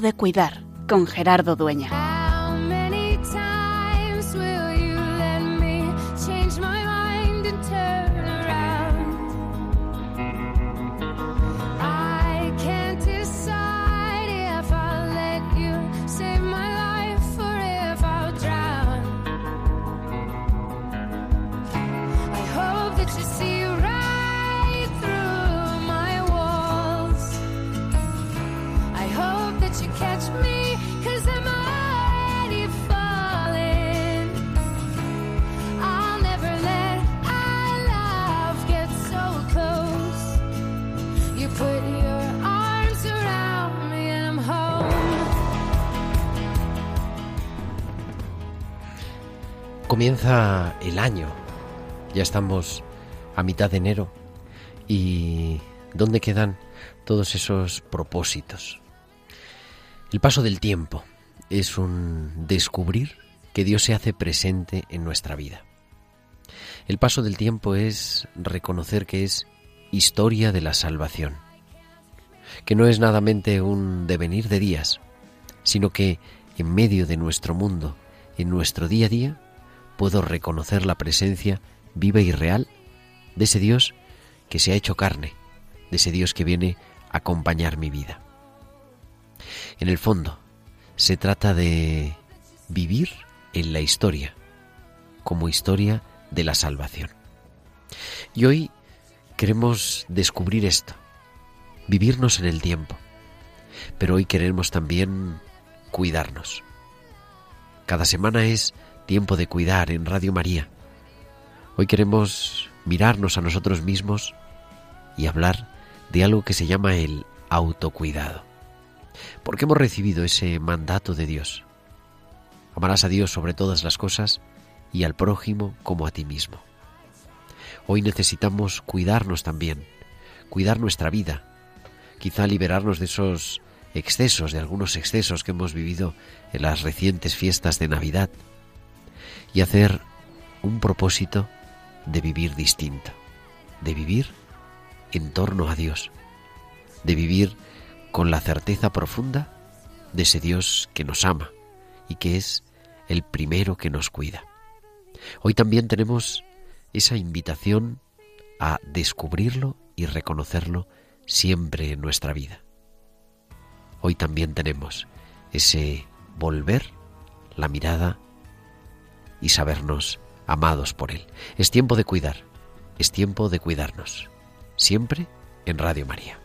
De cuidar con Gerardo Dueña. Ya estamos a mitad de enero y ¿dónde quedan todos esos propósitos? El paso del tiempo es un descubrir que Dios se hace presente en nuestra vida. El paso del tiempo es reconocer que es historia de la salvación, que no es nada mente un devenir de días, sino que en medio de nuestro mundo, en nuestro día a día, puedo reconocer la presencia viva y real de ese Dios que se ha hecho carne, de ese Dios que viene a acompañar mi vida. En el fondo, se trata de vivir en la historia, como historia de la salvación. Y hoy queremos descubrir esto, vivirnos en el tiempo, pero hoy queremos también cuidarnos. Cada semana es tiempo de cuidar en Radio María. Hoy queremos mirarnos a nosotros mismos y hablar de algo que se llama el autocuidado. Porque hemos recibido ese mandato de Dios. Amarás a Dios sobre todas las cosas y al prójimo como a ti mismo. Hoy necesitamos cuidarnos también, cuidar nuestra vida, quizá liberarnos de esos excesos, de algunos excesos que hemos vivido en las recientes fiestas de Navidad y hacer un propósito de vivir distinto, de vivir en torno a Dios, de vivir con la certeza profunda de ese Dios que nos ama y que es el primero que nos cuida. Hoy también tenemos esa invitación a descubrirlo y reconocerlo siempre en nuestra vida. Hoy también tenemos ese volver la mirada y sabernos amados por Él. Es tiempo de cuidar, es tiempo de cuidarnos, siempre en Radio María.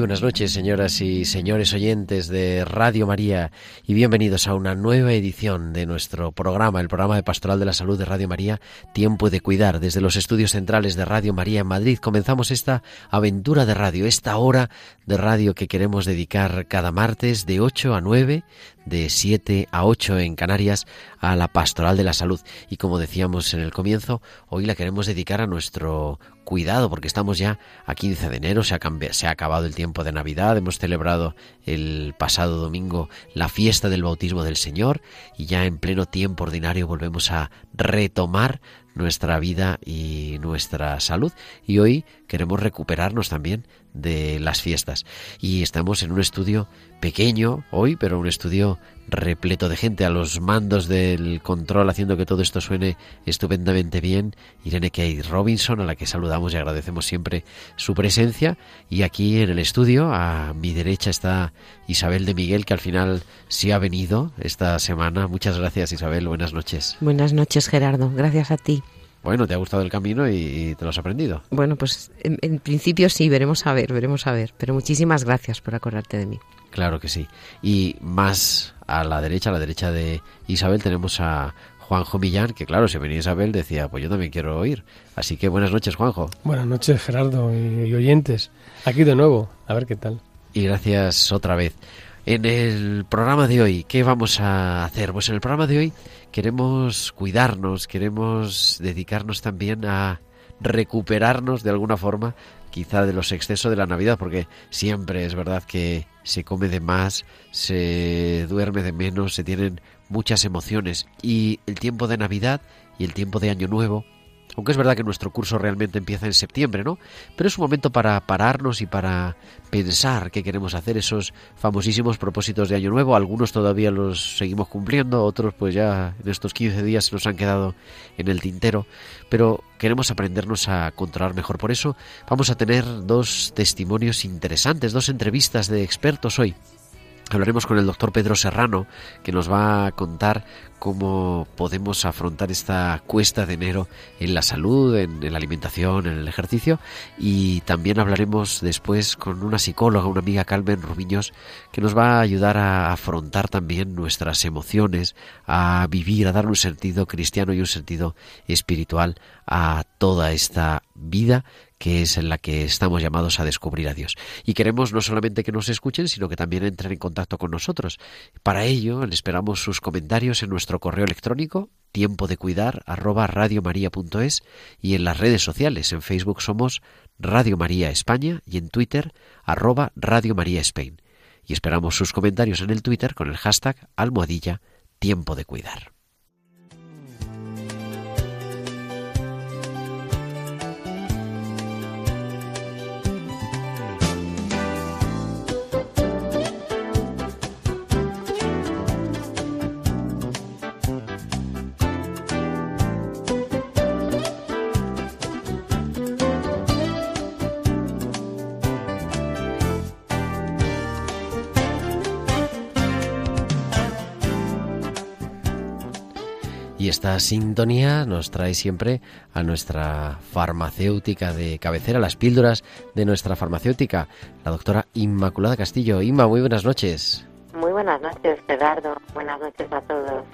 Buenas noches, señoras y señores oyentes de Radio María, y bienvenidos a una nueva edición de nuestro programa, el programa de Pastoral de la Salud de Radio María, Tiempo de Cuidar. Desde los estudios centrales de Radio María en Madrid comenzamos esta aventura de radio, esta hora de radio que queremos dedicar cada martes de 8 a 9, de 7 a 8 en Canarias, a la Pastoral de la Salud. Y como decíamos en el comienzo, hoy la queremos dedicar a nuestro cuidado, porque estamos ya a 15 de enero, se ha, cambi- se ha acabado el tiempo de Navidad, hemos celebrado el pasado domingo la fiesta del bautismo del Señor y ya en pleno tiempo ordinario volvemos a retomar nuestra vida y nuestra salud. Y hoy queremos recuperarnos también de las fiestas. Y estamos en un estudio pequeño hoy, pero un estudio repleto de gente a los mandos del control, haciendo que todo esto suene estupendamente bien. Irene Kay Robinson, a la que saludamos y agradecemos siempre su presencia. Y aquí en el estudio, a mi derecha, está Isabel de Miguel, que al final sí ha venido esta semana. Muchas gracias, Isabel. Buenas noches. Buenas noches, Gerardo. Gracias a ti. Bueno, ¿te ha gustado el camino y, te lo has aprendido? Bueno, pues en, en, principio sí, veremos a ver, veremos a ver. Pero muchísimas gracias por acordarte de mí. Claro que sí. Y más a la derecha, a la derecha de Isabel, tenemos a Juanjo Millán, que claro, si venía Isabel decía, pues yo también quiero oír. Así que buenas noches, Juanjo. Buenas noches, Gerardo y, oyentes. Aquí de nuevo, a ver qué tal. Y gracias otra vez. En el programa de hoy, ¿qué vamos a hacer? Pues en el programa de hoy queremos cuidarnos, queremos dedicarnos también a recuperarnos de alguna forma quizá de los excesos de la Navidad, porque siempre es verdad que se come de más, se duerme de menos, se tienen muchas emociones y el tiempo de Navidad y el tiempo de Año Nuevo aunque es verdad que nuestro curso realmente empieza en septiembre, ¿no? Pero es un momento para pararnos y para pensar qué queremos hacer, esos famosísimos propósitos de Año Nuevo. Algunos todavía los seguimos cumpliendo, otros pues ya en estos 15 días se nos han quedado en el tintero. Pero queremos aprendernos a controlar mejor. Por eso vamos a tener dos testimonios interesantes, dos entrevistas de expertos hoy. Hablaremos con el doctor Pedro Serrano, que nos va a contar cómo podemos afrontar esta cuesta de enero en la salud, en, la alimentación, en el ejercicio. Y también hablaremos después con una psicóloga, una amiga Carmen Rubiños, que nos va a ayudar a afrontar también nuestras emociones, a vivir, a dar un sentido cristiano y un sentido espiritual a toda esta vida que es en la que estamos llamados a descubrir a Dios. Y queremos no solamente que nos escuchen, sino que también entren en contacto con nosotros. Para ello, esperamos sus comentarios en nuestro correo electrónico tiempo de cuidar arroba radiomaria.es y en las redes sociales. En Facebook somos Radio María España y en Twitter arroba Radio María Spain. Y esperamos sus comentarios en el Twitter con el hashtag almohadilla tiempo de cuidar. Esta sintonía nos trae siempre a nuestra farmacéutica de cabecera, las píldoras de nuestra farmacéutica, la doctora Inmaculada Castillo. Inma, muy buenas noches. Muy buenas noches, Gerardo. Buenas noches a todos.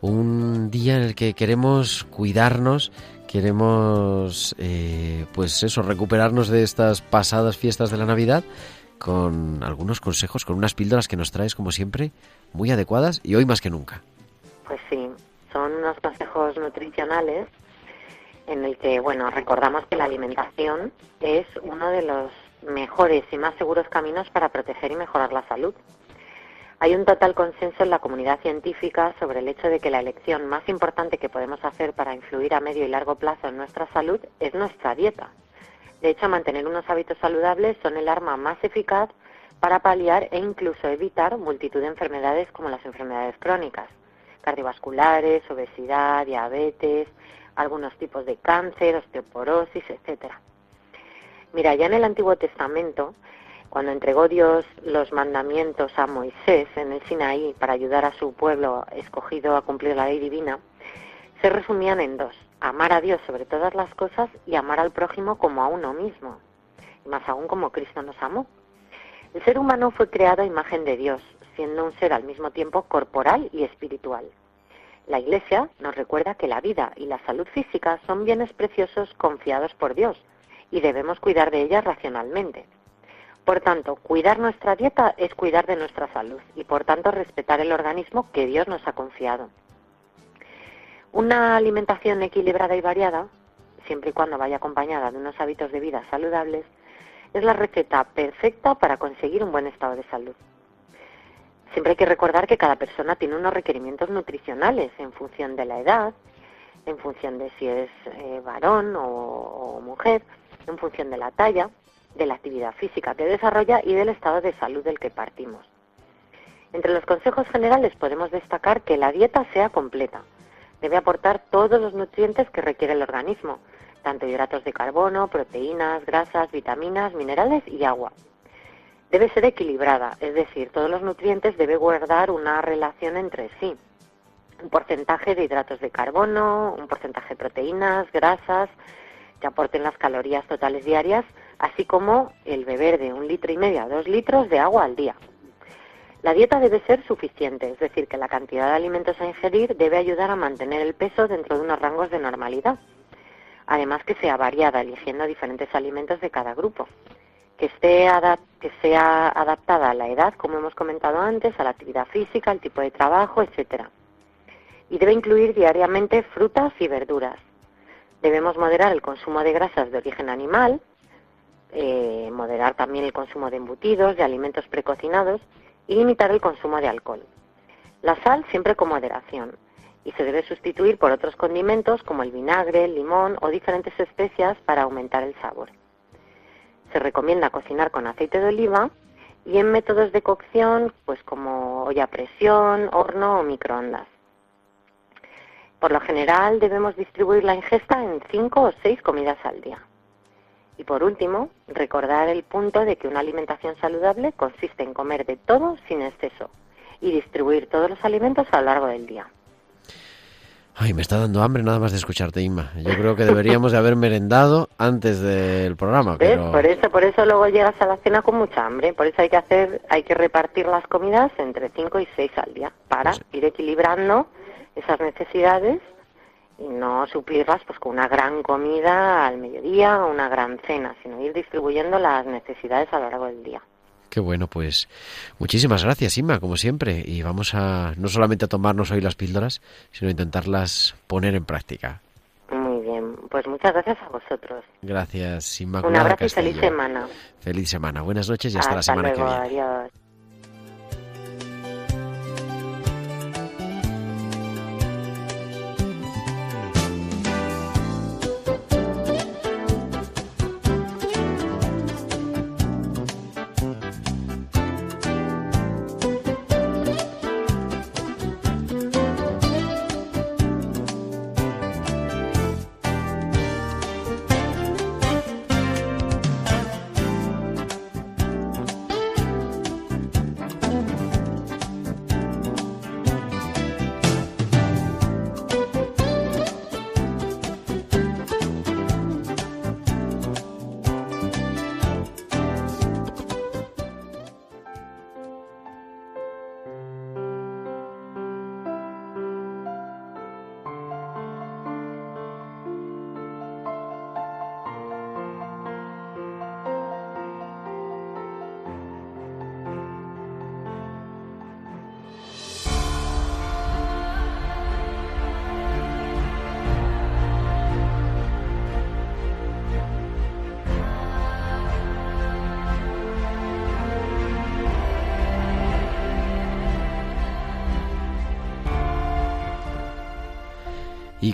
Un día en el que queremos cuidarnos, queremos, eh, pues eso, recuperarnos de estas pasadas fiestas de la Navidad con algunos consejos, con unas píldoras que nos traes, como siempre, muy adecuadas y hoy más que nunca. Pues sí, son unos consejos nutricionales en el que, bueno, recordamos que la alimentación es uno de los mejores y más seguros caminos para proteger y mejorar la salud. Hay un total consenso en la comunidad científica sobre el hecho de que la elección más importante que podemos hacer para influir a medio y largo plazo en nuestra salud es nuestra dieta. De hecho, mantener unos hábitos saludables son el arma más eficaz para paliar e incluso evitar multitud de enfermedades como las enfermedades crónicas cardiovasculares, obesidad, diabetes, algunos tipos de cáncer, osteoporosis, etcétera. Mira, ya en el Antiguo Testamento, cuando entregó Dios los mandamientos a Moisés en el Sinaí para ayudar a su pueblo escogido a cumplir la ley divina, se resumían en dos, amar a Dios sobre todas las cosas y amar al prójimo como a uno mismo, y más aún como Cristo nos amó. El ser humano fue creado a imagen de Dios, siendo un ser al mismo tiempo corporal y espiritual. La Iglesia nos recuerda que la vida y la salud física son bienes preciosos confiados por Dios y debemos cuidar de ellas racionalmente. Por tanto, cuidar nuestra dieta es cuidar de nuestra salud y por tanto respetar el organismo que Dios nos ha confiado. Una alimentación equilibrada y variada, siempre y cuando vaya acompañada de unos hábitos de vida saludables, es la receta perfecta para conseguir un buen estado de salud. Siempre hay que recordar que cada persona tiene unos requerimientos nutricionales en función de la edad, en función de si es eh, varón o, o mujer, en función de la talla, de la actividad física que desarrolla y del estado de salud del que partimos. Entre los consejos generales podemos destacar que la dieta sea completa. Debe aportar todos los nutrientes que requiere el organismo, tanto hidratos de carbono, proteínas, grasas, vitaminas, minerales y agua. Debe ser equilibrada, es decir, todos los nutrientes debe guardar una relación entre sí. Un porcentaje de hidratos de carbono, un porcentaje de proteínas, grasas, que aporten las calorías totales diarias, así como el beber de un litro y medio a dos litros de agua al día. La dieta debe ser suficiente, es decir, que la cantidad de alimentos a ingerir debe ayudar a mantener el peso dentro de unos rangos de normalidad. Además que sea variada, eligiendo diferentes alimentos de cada grupo. Que, esté que sea adaptada a la edad, como hemos comentado antes, a la actividad física, al tipo de trabajo, etcétera. Y debe incluir diariamente frutas y verduras. Debemos moderar el consumo de grasas de origen animal, eh, moderar también el consumo de embutidos, de alimentos precocinados y limitar el consumo de alcohol. La sal siempre con moderación y se debe sustituir por otros condimentos como el vinagre, el limón o diferentes especias para aumentar el sabor. Se recomienda cocinar con aceite de oliva y en métodos de cocción pues como olla a presión, horno o microondas. Por lo general debemos distribuir la ingesta en cinco o seis comidas al día. Y por último, recordar el punto de que una alimentación saludable consiste en comer de todo sin exceso y distribuir todos los alimentos a lo largo del día. Ay, me está dando hambre nada más de escucharte, Inma. Yo creo que deberíamos de haber merendado antes del programa. Pero... Por eso, por eso luego llegas a la cena con mucha hambre. Por eso hay que hacer, hay que repartir las comidas entre 5 y 6 al día para Pues ir equilibrando esas necesidades y no suplirlas pues con una gran comida al mediodía o una gran cena, sino ir distribuyendo las necesidades a lo largo del día. Qué bueno, pues muchísimas gracias, Inma, como siempre. Y vamos a no solamente a tomarnos hoy las píldoras, sino a intentarlas poner en práctica. Muy bien, pues muchas gracias a vosotros. Gracias, Un Inmaculada abrazo y feliz semana. Feliz semana. Buenas noches y hasta, la semana luego, que viene. adiós.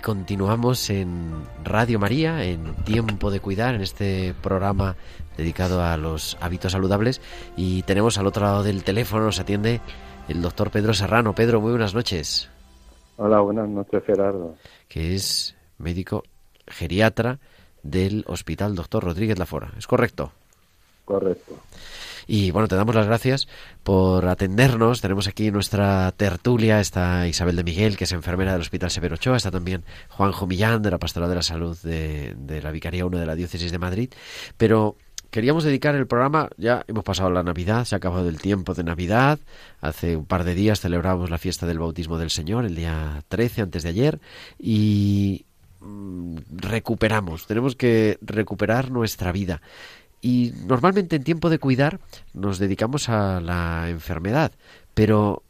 Continuamos en Radio María, en Tiempo de Cuidar, en este programa dedicado a los hábitos saludables. Y tenemos al otro lado del teléfono, nos atiende el doctor Pedro Serrano. Pedro, muy buenas noches. Hola, buenas noches, Gerardo. Que es médico geriatra del Hospital Doctor Rodríguez Lafora. ¿Es correcto? Correcto. Y bueno, te damos las gracias por atendernos. Tenemos aquí nuestra tertulia, está Isabel de Miguel, que es enfermera del Hospital Severo Ochoa, está también Juanjo Millán, de la Pastoral de la Salud de, la Vicaría 1 de la Diócesis de Madrid. Pero queríamos dedicar el programa, ya hemos pasado la Navidad, se ha acabado el tiempo de Navidad, hace un par de días celebramos la fiesta del bautismo del Señor, el día 13, antes de ayer, y mm, recuperamos, tenemos que recuperar nuestra vida. Y normalmente en tiempo de cuidar nos dedicamos a la enfermedad, pero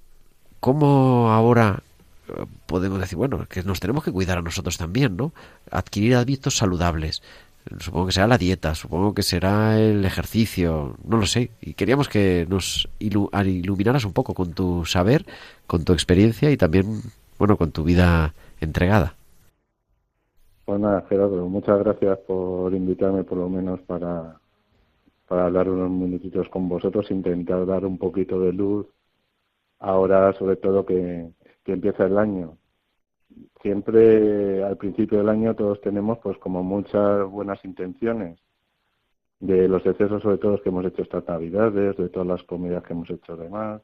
¿cómo ahora eh, podemos decir, bueno, que nos tenemos que cuidar a nosotros también, ¿no? Adquirir hábitos saludables. Supongo que será la dieta, supongo que será el ejercicio, no lo sé. Y queríamos que nos ilu- iluminaras un poco con tu saber, con tu experiencia y también, bueno, con tu vida entregada. Pues nada, Gerardo, muchas gracias por invitarme por lo menos para, para hablar unos minutitos con vosotros, intentar dar un poquito de luz ahora sobre todo que, que empieza el año. Siempre al principio del año todos tenemos pues como muchas buenas intenciones de los excesos sobre todo que hemos hecho estas navidades, de todas las comidas que hemos hecho demás.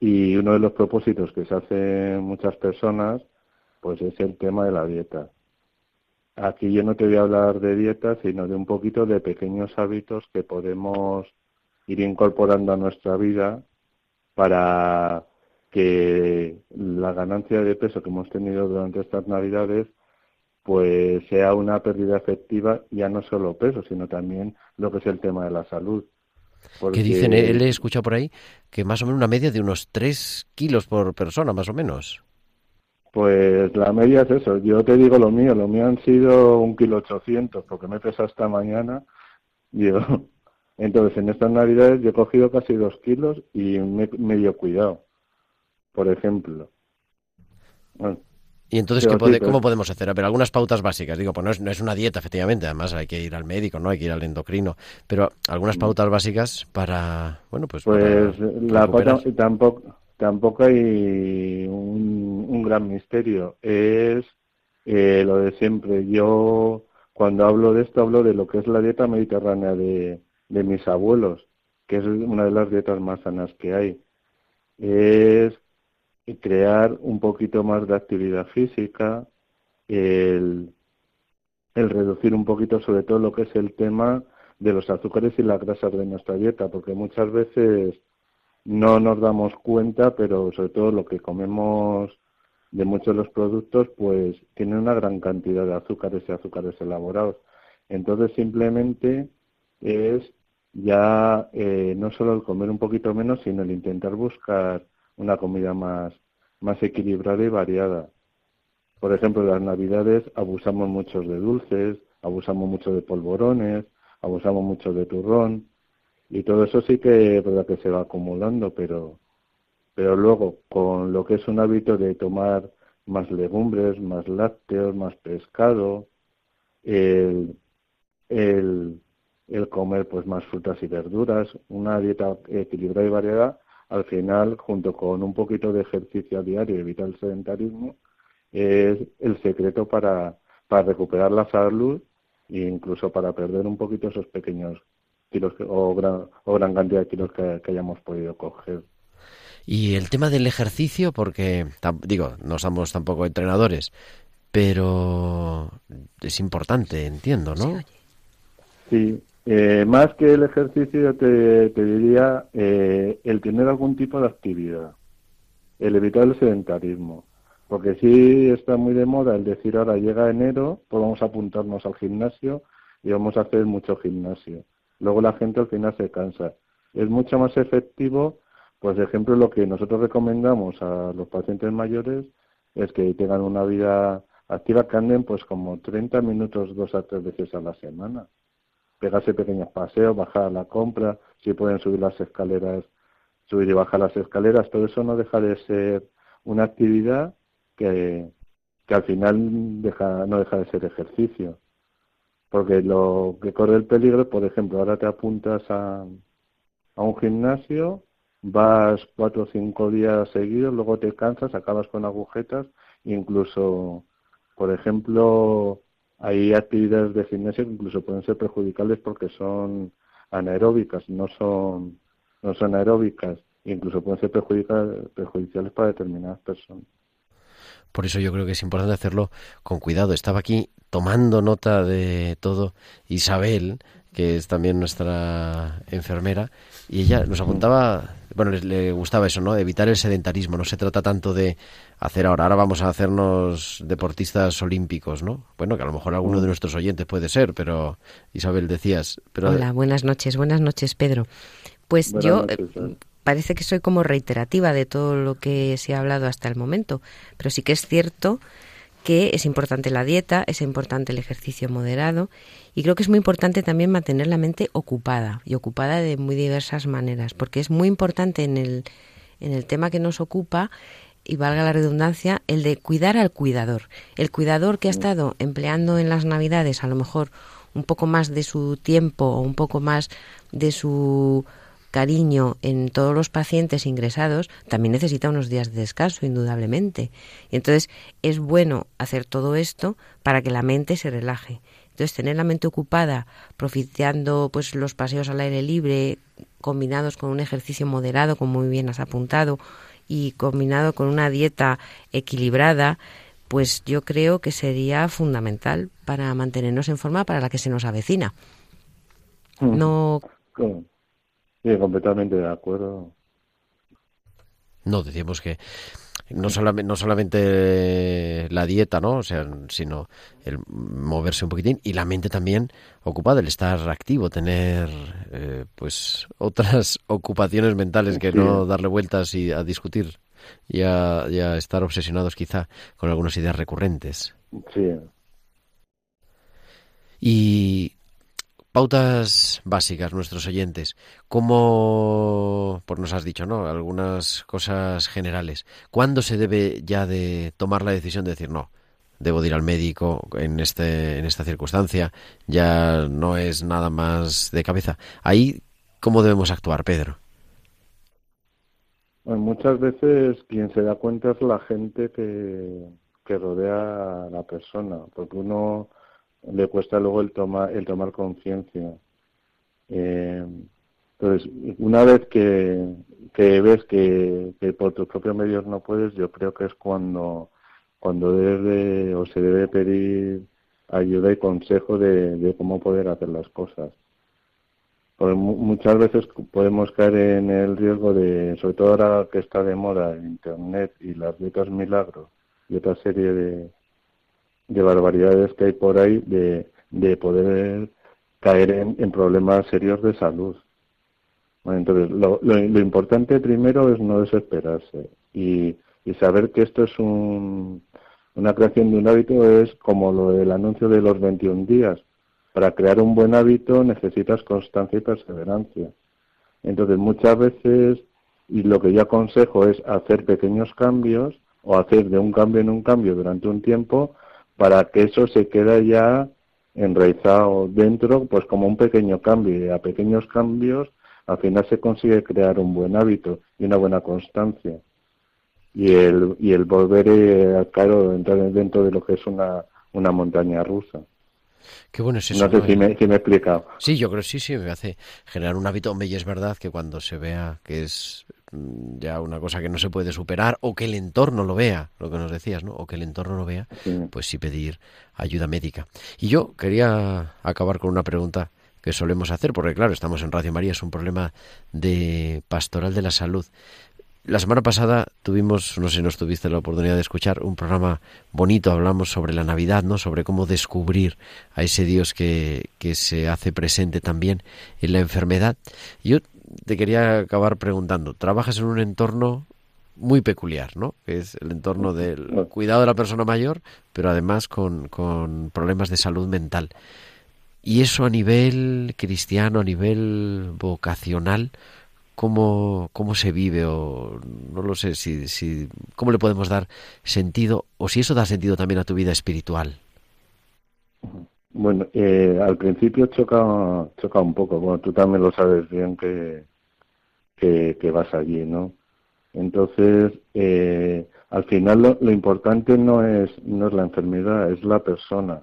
Y uno de los propósitos que se hacen muchas personas pues es el tema de la dieta. Aquí yo no te voy a hablar de dieta, sino de un poquito de pequeños hábitos que podemos ir incorporando a nuestra vida para que la ganancia de peso que hemos tenido durante estas navidades pues sea una pérdida efectiva ya no solo peso sino también lo que es el tema de la salud. Que dicen él he escuchado por ahí que más o menos una media de unos 3 kilos por persona más o menos pues la media es eso yo te digo lo mío lo mío han sido un kilo ochocientos porque me pesa esta mañana yo entonces en estas navidades yo he cogido casi dos kilos y me medio cuidado por ejemplo. ¿Y entonces ¿qué cómo podemos hacer? A ver, algunas pautas básicas. Digo, pues no es, no es, una dieta, efectivamente. Además, hay que ir al médico, ¿no? Hay que ir al endocrino. Pero algunas mm. pautas básicas para, bueno, pues... Pues la pauta tampoco, tampoco hay un, gran misterio. Es eh, lo de siempre. Yo, cuando hablo de esto, hablo de lo que es la dieta mediterránea de, de mis abuelos, que es una de las dietas más sanas que hay. Es crear un poquito más de actividad física, el, el reducir un poquito sobre todo lo que es el tema de los azúcares y las grasas de nuestra dieta, porque muchas veces no nos damos cuenta, pero sobre todo lo que comemos de muchos de los productos, pues tiene una gran cantidad de azúcares y azúcares elaborados. Entonces simplemente es ya eh, no solo el comer un poquito menos, sino el intentar buscar una comida más, más equilibrada y variada. Por ejemplo, en las navidades abusamos mucho de dulces, abusamos mucho de polvorones, abusamos mucho de turrón y todo eso sí que es verdad que se va acumulando, pero pero luego con lo que es un hábito de tomar más legumbres, más lácteos, más pescado, el, el, comer pues más frutas y verduras, una dieta equilibrada y variada, al final, junto con un poquito de ejercicio diario evitar el sedentarismo, es el secreto para, para recuperar la salud e incluso para perder un poquito esos pequeños kilos o, gran, o gran cantidad de kilos que, hayamos podido coger. Y el tema del ejercicio, porque digo, no somos tampoco entrenadores, pero es importante, entiendo, ¿no? Sí, eh, más que el ejercicio, te, te diría eh, el tener algún tipo de actividad, el evitar el sedentarismo. Porque sí está muy de moda el decir ahora llega enero, pues vamos a apuntarnos al gimnasio y vamos a hacer mucho gimnasio. Luego la gente al final se cansa. Es mucho más efectivo, pues ejemplo lo que nosotros recomendamos a los pacientes mayores es que tengan una vida activa que anden pues como 30 minutos dos a tres veces a la semana pegarse pequeños paseos, bajar a la compra, si pueden subir las escaleras, subir y bajar las escaleras, todo eso no deja de ser una actividad que, que al final deja, no deja de ser ejercicio. Porque lo que corre el peligro, por ejemplo, ahora te apuntas a, a un gimnasio, vas cuatro o cinco días seguidos, luego te cansas, acabas con agujetas, incluso, por ejemplo, hay actividades de gimnasio que incluso pueden ser perjudiciales porque son anaeróbicas, no son, no son aeróbicas, incluso pueden ser perjudiciales para determinadas personas. Por eso yo creo que es importante hacerlo con cuidado. Estaba aquí tomando nota de todo Isabel, que es también nuestra enfermera, y ella nos apuntaba, bueno, le, gustaba eso, ¿no? Evitar el sedentarismo. No se trata tanto de hacer ahora, ahora vamos a hacernos deportistas olímpicos, ¿no? Bueno, que a lo mejor alguno de nuestros oyentes puede ser, pero Isabel decías. Pero... Hola, buenas noches, buenas noches, Pedro. Pues yo eh, parece que soy como reiterativa de todo lo que se ha hablado hasta el momento, pero sí que es cierto que es importante la dieta, es importante el ejercicio moderado y creo que es muy importante también mantener la mente ocupada y ocupada de muy diversas maneras, porque es muy importante en el, en el tema que nos ocupa y valga la redundancia, el de cuidar al cuidador. El cuidador que ha estado empleando en las Navidades a lo mejor un poco más de su tiempo o un poco más de su cariño en todos los pacientes ingresados, también necesita unos días de descanso, indudablemente. Y entonces es bueno hacer todo esto para que la mente se relaje. Entonces tener la mente ocupada, propiciando pues los paseos al aire libre, combinados con un ejercicio moderado, como muy bien has apuntado, y combinado con una dieta equilibrada, pues yo creo que sería fundamental para mantenernos en forma para la que se nos avecina. Mm. No. Sí, completamente de acuerdo. No, decíamos que no solamente, no solamente la dieta, ¿no? O sea, sino el moverse un poquitín y la mente también ocupada, el estar activo, tener eh, pues otras ocupaciones mentales que no darle vueltas y a discutir y a, y a estar obsesionados quizá con algunas ideas recurrentes. Sí. Y Pautas básicas, nuestros oyentes. ¿Cómo, por nos has dicho, ¿no? Algunas cosas generales. ¿Cuándo se debe ya de tomar la decisión de decir no? Debo de ir al médico en este, en esta circunstancia. Ya no es nada más de cabeza. Ahí, ¿cómo debemos actuar, Pedro? muchas veces quien se da cuenta es la gente que, que rodea a la persona, porque uno le cuesta luego el tomar el tomar conciencia. Eh, entonces una vez que, que ves que, que, por tus propios medios no puedes yo creo que es cuando cuando debe o se debe pedir ayuda y consejo de, de cómo poder hacer las cosas. Porque muchas veces podemos caer en el riesgo de sobre todo ahora que está de moda internet y las dietas milagros y otra serie de de barbaridades que hay por ahí de, de poder caer en, problemas serios de salud. entonces, lo, lo, importante primero es no desesperarse y, y saber que esto es un, una creación de un hábito, es como lo del anuncio de los 21 días. Para crear un buen hábito necesitas constancia y perseverancia. Entonces, muchas veces, y lo que yo aconsejo es hacer pequeños cambios o hacer de un cambio en un cambio durante un tiempo para que eso se quede ya enraizado dentro, pues como un pequeño cambio. Y a pequeños cambios, al final se consigue crear un buen hábito y una buena constancia. Y el, y el volver, a, claro, entrar dentro de lo que es una, una montaña rusa. Qué bueno es eso. No sé si, me, si me he explicado. Sí, yo creo que sí, sí, me hace generar un hábito. y es verdad que cuando se vea que es Mm, ya una cosa que no se puede superar o que el entorno lo vea, lo que nos decías, ¿no? O que el entorno lo vea, pues sí pedir ayuda médica. Y yo quería acabar con una pregunta que solemos hacer, porque claro, estamos en Radio María, es un problema de pastoral de la salud. La semana pasada tuvimos, no sé si nos tuviste la oportunidad de escuchar, un programa bonito, hablamos sobre la Navidad, ¿no? Sobre cómo descubrir a ese Dios que, que se hace presente también en la enfermedad. Yo te quería acabar preguntando, trabajas en un entorno muy peculiar, ¿no? Que es el entorno del cuidado de la persona mayor, pero además con, con problemas de salud mental. Y eso a nivel cristiano, a nivel vocacional, ¿cómo, cómo se vive? O no lo sé, si, si, ¿cómo le podemos dar sentido? O si eso da sentido también a tu vida espiritual. Bueno, eh, al principio choca, choca un poco. Bueno, tú también lo sabes bien que, que, vas allí, ¿no? Entonces, eh, al final lo, lo, importante no es, no es la enfermedad, es la persona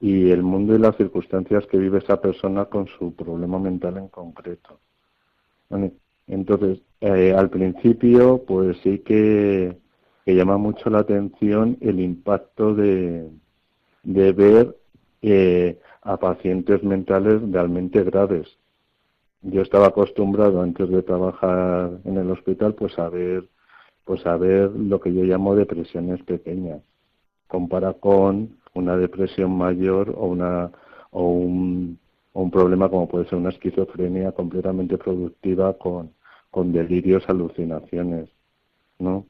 y el mundo y las circunstancias que vive esa persona con su problema mental en concreto. Entonces, eh, al principio, pues sí que, que llama mucho la atención el impacto de, de ver eh, a pacientes mentales realmente graves. Yo estaba acostumbrado antes de trabajar en el hospital pues a ver pues a ver lo que yo llamo depresiones pequeñas compara con una depresión mayor o una o un, un problema como puede ser una esquizofrenia completamente productiva con, con delirios, alucinaciones, ¿no?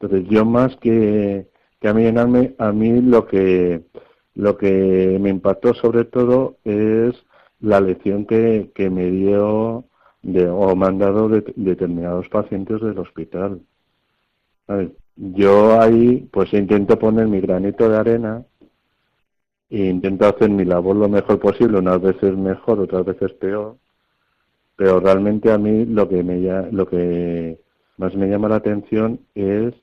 Entonces yo más que, que a mí a mí lo que lo que me impactó sobre todo es la lección que, que me dio de, o me han dado de, determinados pacientes del hospital. yo ahí pues intento poner mi granito de arena e intento hacer mi labor lo mejor posible, unas veces mejor, otras veces peor, pero realmente a mí lo que me lo que más me llama la atención es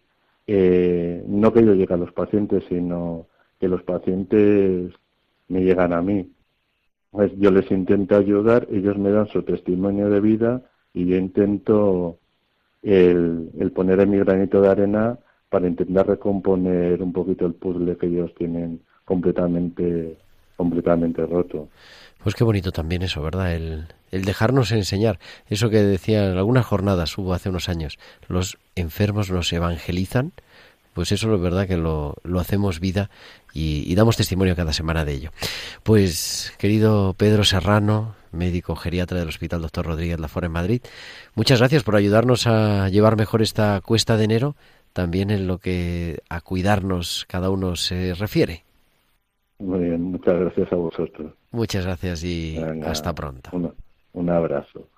eh, no que yo llegue a los pacientes, sino que los pacientes me llegan a mí. Pues yo les intento ayudar, ellos me dan su testimonio de vida y yo intento el, el poner en mi granito de arena para intentar recomponer un poquito el puzzle que ellos tienen completamente completamente roto. Pues qué bonito también eso, ¿verdad? El, el dejarnos enseñar. Eso que decían algunas jornadas hubo hace unos años, los enfermos nos evangelizan, pues eso es verdad que lo, lo hacemos vida y, damos testimonio cada semana de ello. Pues querido Pedro Serrano, médico geriatra del Hospital Doctor Rodríguez Lafora en Madrid, muchas gracias por ayudarnos a llevar mejor esta cuesta de enero, también en lo que a cuidarnos cada uno se refiere. Muy bien, muchas gracias a vosotros. Muchas gracias y hasta pronto. un abrazo.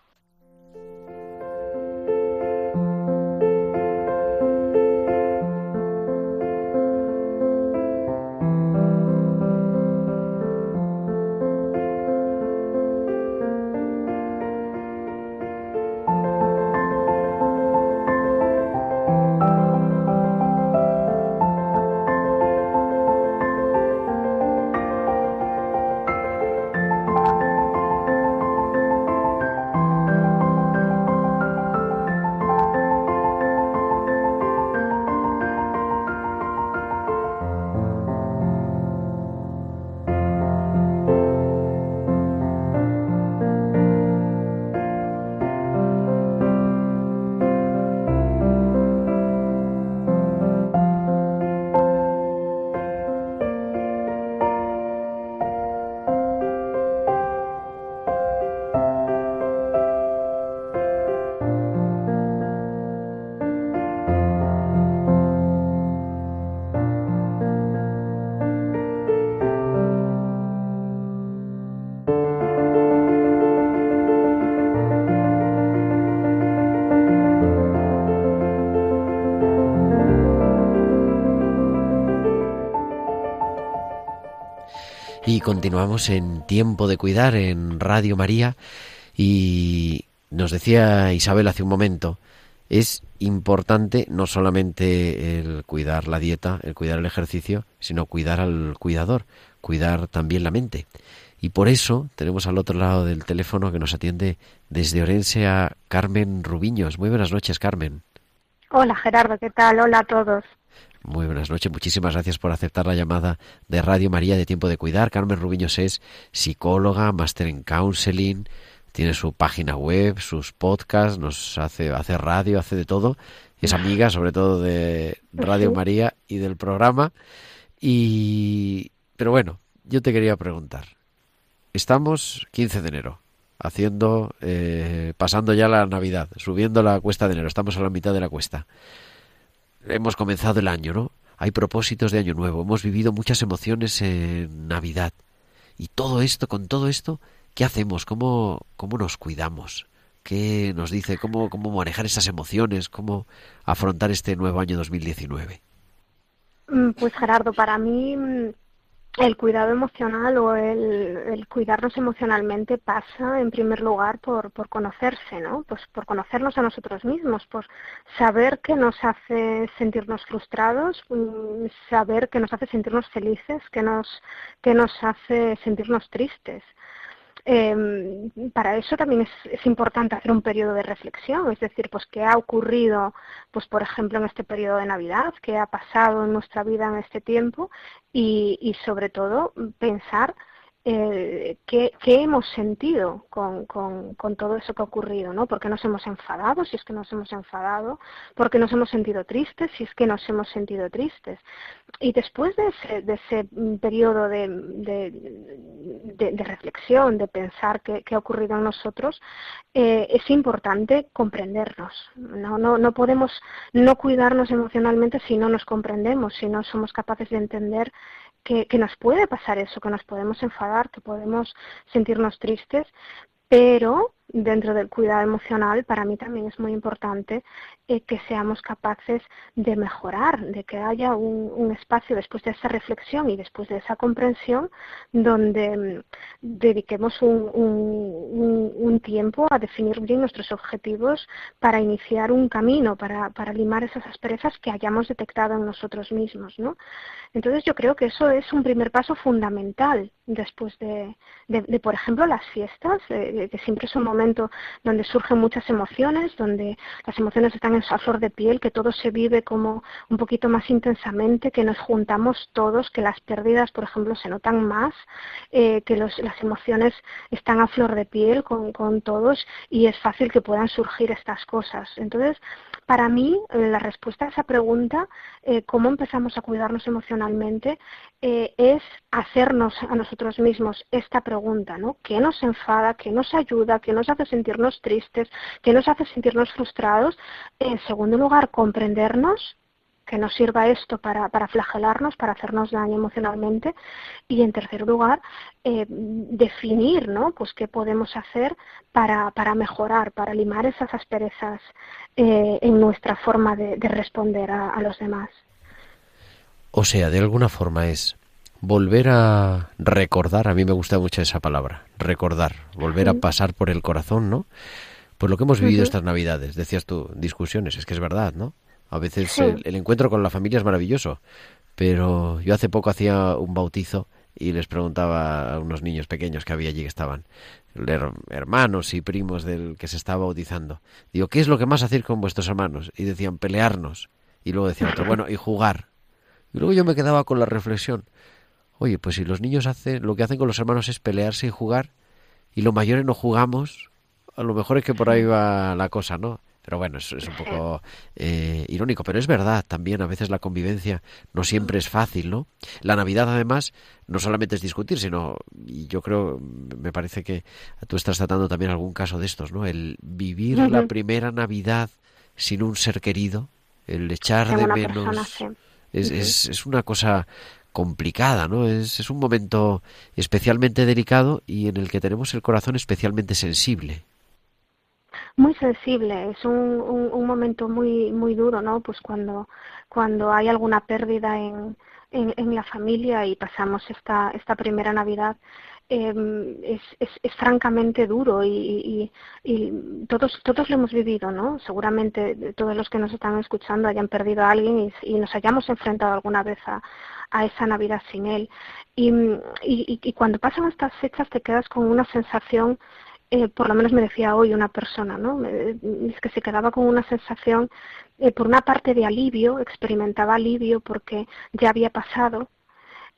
Continuamos en Tiempo de Cuidar en Radio María y nos decía Isabel hace un momento, es importante no solamente el cuidar la dieta, el cuidar el ejercicio, sino cuidar al cuidador, cuidar también la mente. Y por eso tenemos al otro lado del teléfono que nos atiende desde Orense a Carmen Rubiños. Muy buenas noches, Carmen. Hola, Gerardo, ¿qué tal? Hola a todos. Muy buenas noches, muchísimas gracias por aceptar la llamada de Radio María de Tiempo de Cuidar. Carmen Rubiños es psicóloga, máster en counseling, tiene su página web, sus podcasts, nos hace, hace radio, hace de todo. Es amiga sobre todo de Radio María y del programa. Y pero bueno, yo te quería preguntar. Estamos 15 de enero, haciendo, eh, pasando ya la Navidad, subiendo la cuesta de enero. Estamos a la mitad de la cuesta hemos comenzado el año, ¿no? Hay propósitos de año nuevo, hemos vivido muchas emociones en Navidad. Y todo esto, con todo esto, ¿qué hacemos? ¿Cómo, cómo nos cuidamos? ¿Qué nos dice? ¿Cómo, ¿Cómo manejar esas emociones? ¿Cómo afrontar este nuevo año 2019? Mm, pues Gerardo, para mí mm, el cuidado emocional o el, cuidarnos emocionalmente pasa en primer lugar por, por conocerse, ¿no? Pues por conocernos a nosotros mismos, por saber qué nos hace sentirnos frustrados, mm, saber qué nos hace sentirnos felices, qué nos, qué nos hace sentirnos tristes. Eh, para eso también es, importante hacer un periodo de reflexión, es decir, pues qué ha ocurrido, pues por ejemplo en este periodo de Navidad, qué ha pasado en nuestra vida en este tiempo y sobre todo pensar eh, ¿qué, hemos sentido con, todo eso que ha ocurrido, ¿no? ¿Por qué nos hemos enfadado, si es que nos hemos enfadado? ¿Por qué nos hemos sentido tristes, si es que nos hemos sentido tristes? Y después de ese, periodo de, reflexión, de pensar qué, ha ocurrido en nosotros, eh, es importante comprendernos. ¿no? No, no podemos no cuidarnos emocionalmente si no nos comprendemos, si no somos capaces de entender que, nos puede pasar eso, que nos podemos enfadar, que podemos sentirnos tristes, pero dentro del cuidado emocional, para mí también es muy importante eh, que seamos capaces de mejorar, de que haya un, espacio después de esa reflexión y después de esa comprensión donde mm, dediquemos un, tiempo a definir bien nuestros objetivos para iniciar un camino, para, para limar esas asperezas que hayamos detectado en nosotros mismos. ¿no? Entonces yo creo que eso es un primer paso fundamental después de, de, por ejemplo, las fiestas, que siempre es un donde surgen muchas emociones, donde las emociones están en a flor de piel, que todo se vive como un poquito más intensamente, que nos juntamos todos, que las pérdidas, por ejemplo, se notan más, eh, que las emociones están a flor de piel con, todos y es fácil que puedan surgir estas cosas. Entonces, para mí, eh, la respuesta a esa pregunta, eh, cómo empezamos a cuidarnos emocionalmente, es hacernos a nosotros mismos esta pregunta, ¿no? ¿Qué nos enfada? ¿Qué nos ayuda? ¿Qué nos hace sentirnos tristes? ¿Qué nos hace sentirnos frustrados? En segundo lugar, comprendernos que nos sirva esto para, para, flagelarnos, para hacernos daño emocionalmente. Y en tercer lugar, eh, definir ¿no? pues qué podemos hacer para, para mejorar, para limar esas asperezas eh, en nuestra forma de, responder a, los demás. O sea, de alguna forma es volver a recordar, a mí me gusta mucho esa palabra, recordar, volver a pasar por el corazón, ¿no? Pues lo que hemos vivido estas Navidades, decías tú, discusiones, es que es verdad, ¿no? A veces el, encuentro con la familia es maravilloso, pero yo hace poco hacía un bautizo y les preguntaba a unos niños pequeños que había allí que estaban, hermanos y primos del que se estaba bautizando. Digo, ¿qué es lo que más hacéis con vuestros hermanos? Y decían, pelearnos. Y luego decían otro, bueno, y jugar. Y luego yo me quedaba con la reflexión, oye, pues si los niños hacen, lo que hacen con los hermanos es pelearse y jugar, y los mayores no jugamos, a lo mejor es que por ahí va la cosa, ¿no? Pero bueno, es, es un poco eh, irónico, pero es verdad también, a veces la convivencia no siempre es fácil, ¿no? La Navidad además no solamente es discutir, sino, y yo creo, me parece que tú estás tratando también algún caso de estos, ¿no? El vivir la primera Navidad sin un ser querido, el echar de menos... es, es, es una cosa complicada, ¿no? Es, es un momento especialmente delicado y en el que tenemos el corazón especialmente sensible muy sensible, es un, un, momento muy muy duro, ¿no? Pues cuando cuando hay alguna pérdida en, en, la familia y pasamos esta esta primera Navidad eh, es, es, francamente duro y, y, y, todos todos lo hemos vivido, ¿no? Seguramente todos los que nos están escuchando hayan perdido a alguien y nos hayamos enfrentado alguna vez a, a esa Navidad sin él. Y, y, y, cuando pasan estas fechas te quedas con una sensación eh, por lo menos me decía hoy una persona, ¿no? Es que se quedaba con una sensación, eh, por una parte de alivio, experimentaba alivio porque ya había pasado,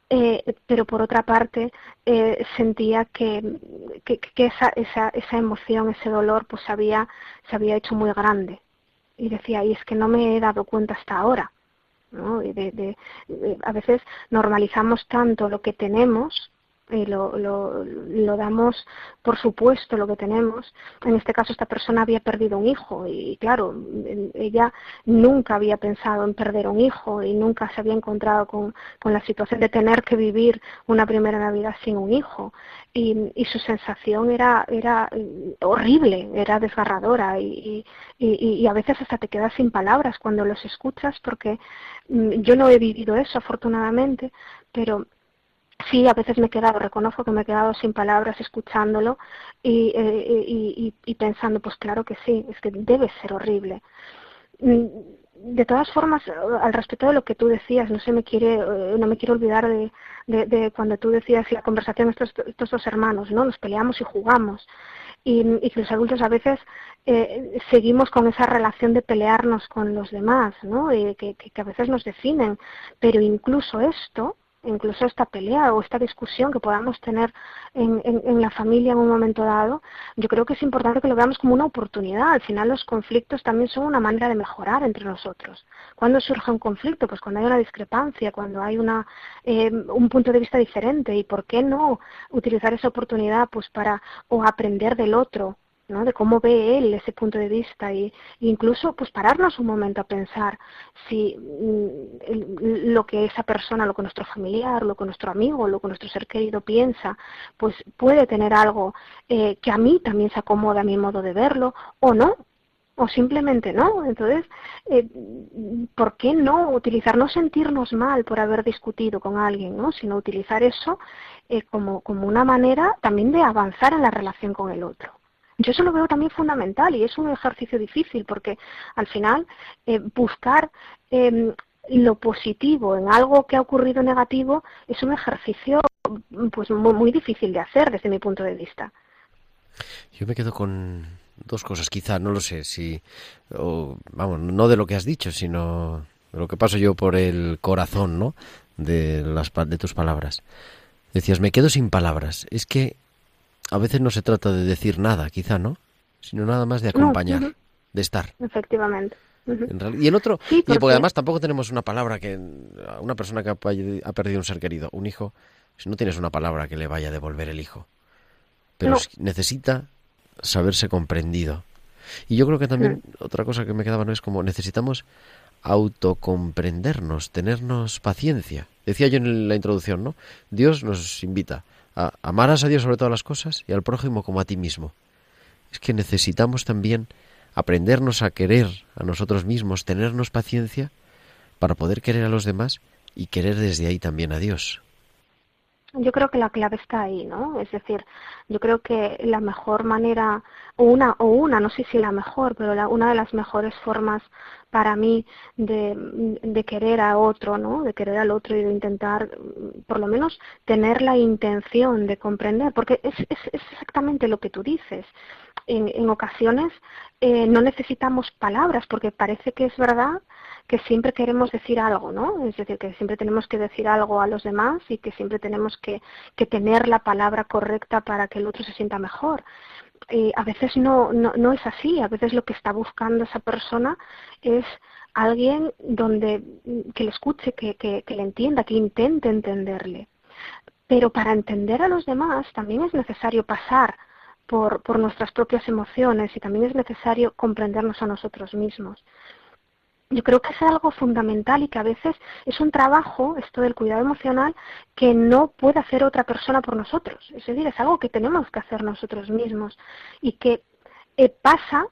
eh, pero por otra parte eh, sentía que, que, que, esa, esa, esa emoción, ese dolor, pues había, se había hecho muy grande. Y decía, y es que no me he dado cuenta hasta ahora. ¿No? Y de, de, a veces normalizamos tanto lo que tenemos lo, lo, lo, damos por supuesto lo que tenemos. En este caso esta persona había perdido un hijo y claro, ella nunca había pensado en perder un hijo y nunca se había encontrado con, con la situación de tener que vivir una primera Navidad sin un hijo. Y, y su sensación era, era horrible, era desgarradora y, y, y a veces hasta te quedas sin palabras cuando los escuchas porque mm, yo no he vivido eso afortunadamente, pero sí, a veces me he quedado, reconozco que me he quedado sin palabras escuchándolo y, eh, y, pensando, pues claro que sí, es que debe ser horrible. Mm, de todas formas, al respecto de lo que tú decías, no se me quiere, eh, no me quiero olvidar de, cuando tú decías la conversación estos, estos dos hermanos, ¿no? Nos peleamos y jugamos. Y, que los adultos a veces eh, seguimos con esa relación de pelearnos con los demás, ¿no? Que, que a veces nos definen. Pero incluso esto, incluso esta pelea o esta discusión que podamos tener en, la familia en un momento dado, yo creo que es importante que lo veamos como una oportunidad. Al final los conflictos también son una manera de mejorar entre nosotros. ¿Cuándo surge un conflicto? Pues cuando hay una discrepancia, cuando hay una, eh, un punto de vista diferente. ¿Y por qué no utilizar esa oportunidad pues para o aprender del otro ¿no? de cómo ve él ese punto de vista y incluso pues pararnos un momento a pensar si mm, lo que esa persona, lo que nuestro familiar, lo que nuestro amigo, lo que nuestro ser querido piensa, pues puede tener algo eh, que a mí también se acomoda a mi modo de verlo o no, o simplemente no. Entonces, eh, ¿por qué no utilizar, no sentirnos mal por haber discutido con alguien, ¿no? sino utilizar eso eh, como, como una manera también de avanzar en la relación con el otro? Yo eso lo veo también fundamental y es un ejercicio difícil porque al final eh, buscar em, lo positivo en algo que ha ocurrido negativo es un ejercicio pues muy, difícil de hacer desde mi punto de vista. Yo me quedo con dos cosas, quizá, no lo sé, si, vamos, no de lo que has dicho, sino de lo que paso yo por el corazón, ¿no? De, las, de tus palabras. Decías, me quedo sin palabras. Es que a veces no se trata de decir nada, quizá, ¿no? Sino nada más de acompañar, de estar. Efectivamente. Y el otro, y porque además tampoco tenemos una palabra que una persona que ha, perdido un ser querido, un hijo, si no tienes una palabra que le vaya a devolver el hijo. Pero necesita saberse comprendido. Y yo creo que también otra cosa que me quedaba no es como necesitamos autocomprendernos, tenernos paciencia. Decía yo en la introducción, ¿no? Dios nos invita amarás a Dios sobre todas las cosas y al prójimo como a ti mismo. Es que necesitamos también aprendernos a querer a nosotros mismos, tenernos paciencia para poder querer a los demás y querer desde ahí también a Dios. Yo creo que la clave está ahí, ¿no? Es decir, yo creo que la mejor manera, o una, o una, no sé si la mejor, pero la, una de las mejores formas para mí de, querer a otro, ¿no? De querer al otro y de intentar, por lo menos, tener la intención de comprender, porque es, exactamente lo que tú dices. En, ocasiones eh, no necesitamos palabras, porque parece que es verdad que siempre queremos decir algo, ¿no? Es decir, que siempre tenemos que decir algo a los demás y que siempre tenemos que tener la palabra correcta para que el otro se sienta mejor. Eh, a veces no, no, no es así, a veces lo que está buscando esa persona es alguien donde que le escuche, que, que, que le entienda, que intente entenderle. Pero para entender a los demás también es necesario pasar por, por nuestras propias emociones y también es necesario comprendernos a nosotros mismos yo creo que es algo fundamental y que a veces es un trabajo, esto del cuidado emocional, que no puede hacer otra persona por nosotros. Es decir, es algo que tenemos que hacer nosotros mismos y que eh, pasa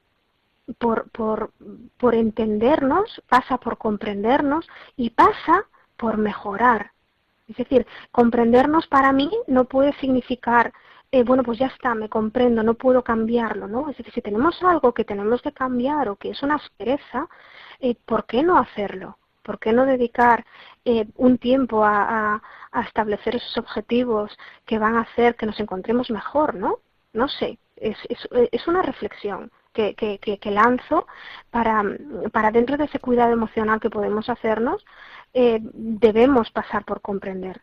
por, por, por entendernos, pasa por comprendernos y pasa por mejorar. Es decir, comprendernos para mí no puede significar eh, bueno, pues ya está, me comprendo, no puedo cambiarlo, ¿no? Es decir, si tenemos algo que tenemos que cambiar o que es una aspereza, eh, ¿por qué no hacerlo? ¿Por qué no dedicar eh, un tiempo a, establecer esos objetivos que van a hacer que nos encontremos mejor, ¿no? No sé, es, es, una reflexión que, que, que, lanzo para, para dentro de ese cuidado emocional que podemos hacernos, eh, debemos pasar por comprender.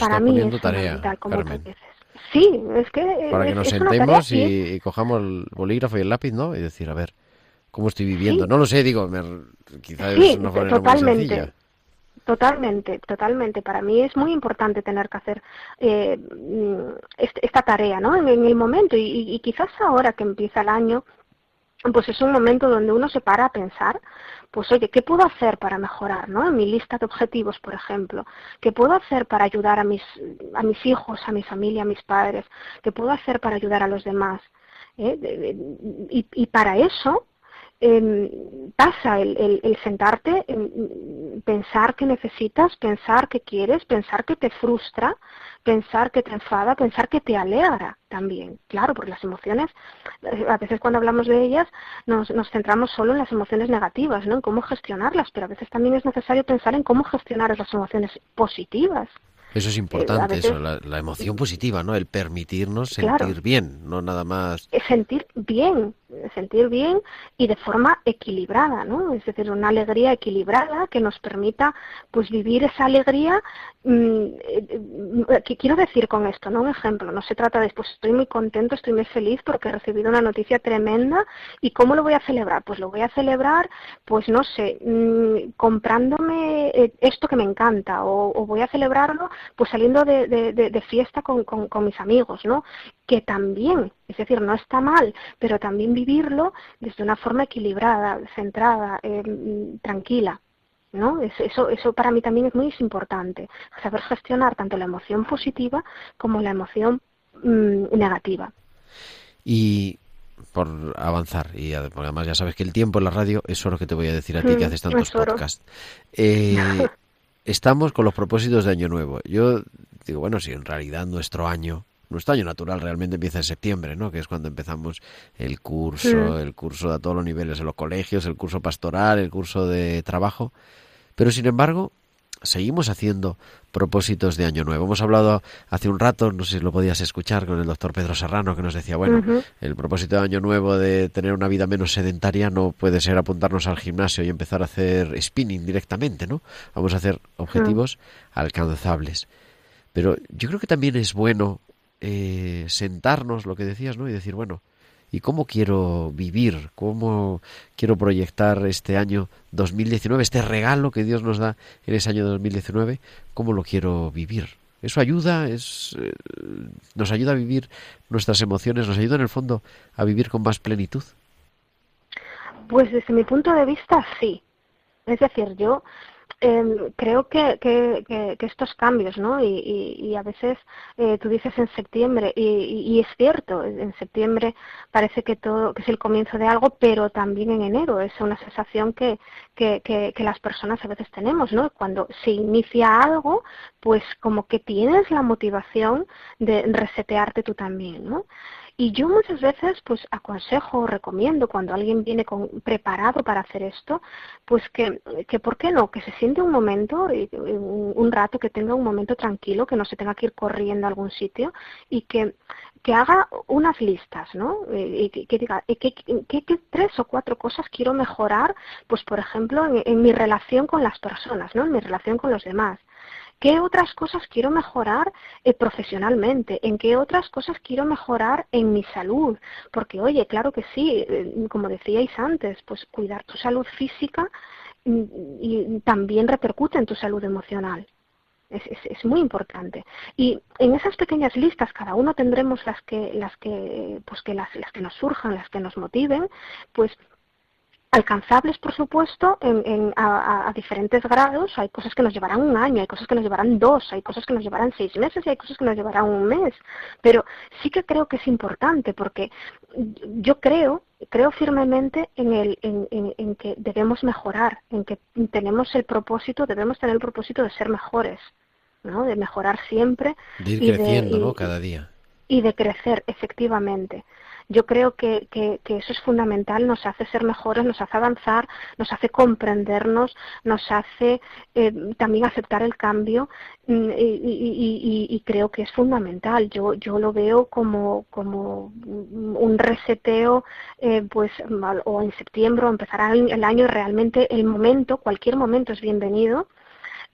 para mí es fundamental, como dices. Sí, es que... Para que nos sentemos y, cojamos el bolígrafo y el lápiz, ¿no? Y decir, a ver, cómo estoy viviendo. No lo sé, digo, quizás es una forma totalmente. Totalmente, totalmente. Para mí es muy importante tener que hacer eh, esta tarea, ¿no? En, el momento y, quizás ahora que empieza el año, pues es un momento donde uno se para a pensar, pues oye, ¿qué puedo hacer para mejorar, ¿no? En mi lista de objetivos, por ejemplo, ¿qué puedo hacer para ayudar a mis a mis hijos, a mi familia, a mis padres? ¿Qué puedo hacer para ayudar a los demás? ¿Eh? Y, y para eso eh, pasa el, el, el sentarte, pensar que necesitas, pensar que quieres, pensar que te frustra, pensar que te enfada, pensar que te alegra también. Claro, porque las emociones, eh, a veces cuando hablamos de ellas nos, nos centramos solo en las emociones negativas, ¿no? en cómo gestionarlas, pero a veces también es necesario pensar en cómo gestionar las emociones positivas. Eso es importante, eso, la, emoción positiva, ¿no? El permitirnos sentir bien, no nada más. Sentir bien, sentir bien y de forma equilibrada, ¿no? Es decir, una alegría equilibrada que nos permita, pues, vivir esa alegría. Mm, eh, ¿Qué quiero decir con esto? ¿No? Un ejemplo, no se trata de, pues, estoy muy contento, estoy muy feliz porque he recibido una noticia tremenda y ¿cómo lo voy a celebrar? Pues lo voy a celebrar, pues, no sé, mm, comprándome eh, esto que me encanta o, voy a celebrarlo pues saliendo de, de, fiesta con, con, mis amigos, ¿no? que también, es decir, no está mal, pero también vivirlo desde una forma equilibrada, centrada, em, tranquila. ¿No? Eso, eso para mí también es muy importante, saber gestionar tanto la emoción positiva como la emoción mm, negativa. Y por avanzar, y además ya sabes que el tiempo en la radio es lo que te voy a decir a ti que mm, haces tantos podcasts. Eh, estamos con los propósitos de Año Nuevo. Yo digo, bueno, si en realidad nuestro año, nuestro año natural realmente empieza en septiembre, ¿no? Que es cuando empezamos el curso, el curso a todos los niveles, en los colegios, el curso pastoral, el curso de trabajo. Pero sin embargo, seguimos haciendo propósitos de Año Nuevo. Hemos hablado hace un rato, no sé si lo podías escuchar, con el doctor Pedro Serrano, que nos decía, bueno, el propósito de Año Nuevo de tener una vida menos sedentaria no puede ser apuntarnos al gimnasio y empezar a hacer spinning directamente, ¿no? Vamos a hacer objetivos alcanzables. Pero yo creo que también es bueno eh, sentarnos, lo que decías, ¿no? Y decir, bueno, y cómo quiero vivir, cómo quiero proyectar este año 2019, este regalo que Dios nos da en ese año 2019, cómo lo quiero vivir. Eso ayuda, es, eh, nos ayuda a vivir nuestras emociones, nos ayuda en el fondo a vivir con más plenitud. Pues desde mi punto de vista sí. Es decir, yo eh, creo que, estos cambios, ¿no? Y, y, a veces eh, tú dices en septiembre, y, y, es cierto, en septiembre parece que todo que es el comienzo de algo, pero también en enero es una sensación que, que, las personas a veces tenemos, ¿no? Cuando se inicia algo, pues como que tienes la motivación de resetearte tú también, ¿no? Y yo muchas veces pues aconsejo, recomiendo cuando alguien viene preparado para hacer esto, pues que, que ¿por qué no? Que se siente un momento, un, un rato, que tenga un momento tranquilo, que no se tenga que ir corriendo a algún sitio y que que haga unas listas, ¿no? Y que, diga, ¿qué, qué, tres o cuatro cosas quiero mejorar? Pues, por ejemplo, en, en, mi relación con las personas, ¿no? En mi relación con los demás. ¿Qué otras cosas quiero mejorar eh, profesionalmente? ¿En qué otras cosas quiero mejorar en mi salud? Porque, oye, claro que sí, eh, como decíais antes, pues cuidar tu salud física mm, y también repercute en tu salud emocional. Es, es, muy importante y en esas pequeñas listas cada uno tendremos las que las que pues que las, las que nos surjan las que nos motiven pues alcanzables, por supuesto, en, a, diferentes grados. Hay cosas que nos llevarán un año, hay cosas que nos llevarán dos, hay cosas que nos llevarán seis meses y hay cosas que nos llevarán un mes. Pero sí que creo que es importante porque yo creo, creo firmemente en, el, en, en, que debemos mejorar, en que tenemos el propósito, debemos tener el propósito de ser mejores, ¿no? De mejorar siempre. De ir creciendo, ¿no? Cada día. Y de crecer, efectivamente. Yo creo que, que, eso es fundamental, nos hace ser mejores, nos hace avanzar, nos hace comprendernos, nos hace eh, también aceptar el cambio mm, y, creo que es fundamental. Yo, yo lo veo como, como un reseteo, eh, pues, o en septiembre o empezará el año realmente el momento, cualquier momento es bienvenido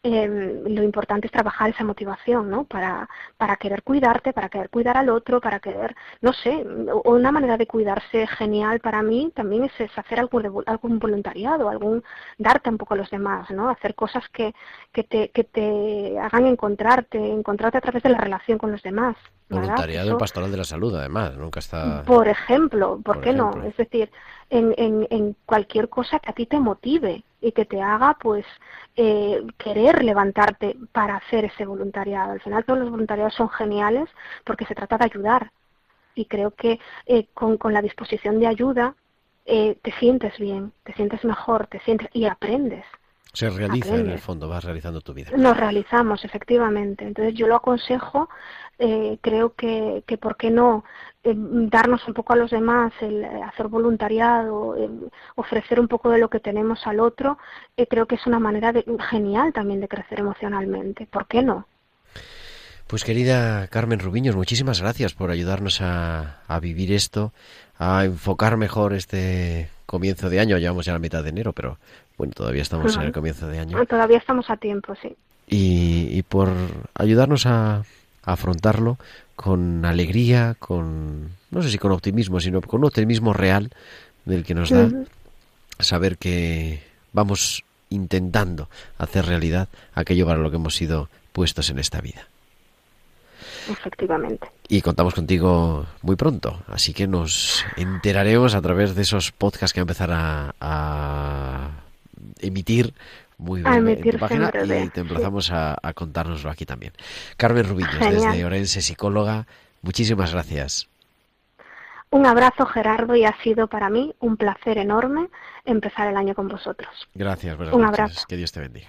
eh, lo importante es trabajar esa motivación, ¿no? Para, para querer cuidarte, para querer cuidar al otro, para querer, no sé, una manera de cuidarse genial para mí también es, hacer algún, algún voluntariado, algún darte un poco a los demás, ¿no? Hacer cosas que, que, te, que te hagan encontrarte, encontrarte a través de la relación con los demás. Voluntariado en pastoral de la salud, además, nunca está. Por ejemplo, ¿por, qué no? Es decir, en, en, en cualquier cosa que a ti te motive y que te haga, pues, eh, querer levantarte para hacer ese voluntariado. Al final, todos los voluntariados son geniales porque se trata de ayudar. Y creo que eh, con, con la disposición de ayuda eh, te sientes bien, te sientes mejor, te sientes y aprendes. Se realiza en el fondo, vas realizando tu vida. Nos realizamos, efectivamente. Entonces yo lo aconsejo, eh, creo que, que, ¿por qué no? Eh, darnos un poco a los demás, el eh, hacer voluntariado, ofrecer un poco de lo que tenemos al otro, creo que es una manera genial también de crecer emocionalmente. ¿Por qué no? Pues querida Carmen Rubiños, muchísimas gracias por ayudarnos a, a vivir esto, a enfocar mejor este comienzo de año. Llevamos ya la mitad de enero, pero bueno, todavía estamos en el comienzo de año. Todavía estamos a tiempo, sí. Y, por ayudarnos a, afrontarlo con alegría, con, no sé si con optimismo, sino con un optimismo real del que nos da saber que vamos intentando hacer realidad aquello para lo que hemos sido puestos en esta vida. efectivamente. Y contamos contigo muy pronto, así que nos enteraremos a través de esos podcasts que va a empezar a, emitir muy bien en tu página y te emplazamos a, a, contárnoslo aquí también. Carmen Rubiños, desde Orense, psicóloga, muchísimas gracias. Un abrazo, Gerardo, y ha sido para mí un placer enorme empezar el año con vosotros. Gracias, buenas un abrazo. Que Dios te bendiga.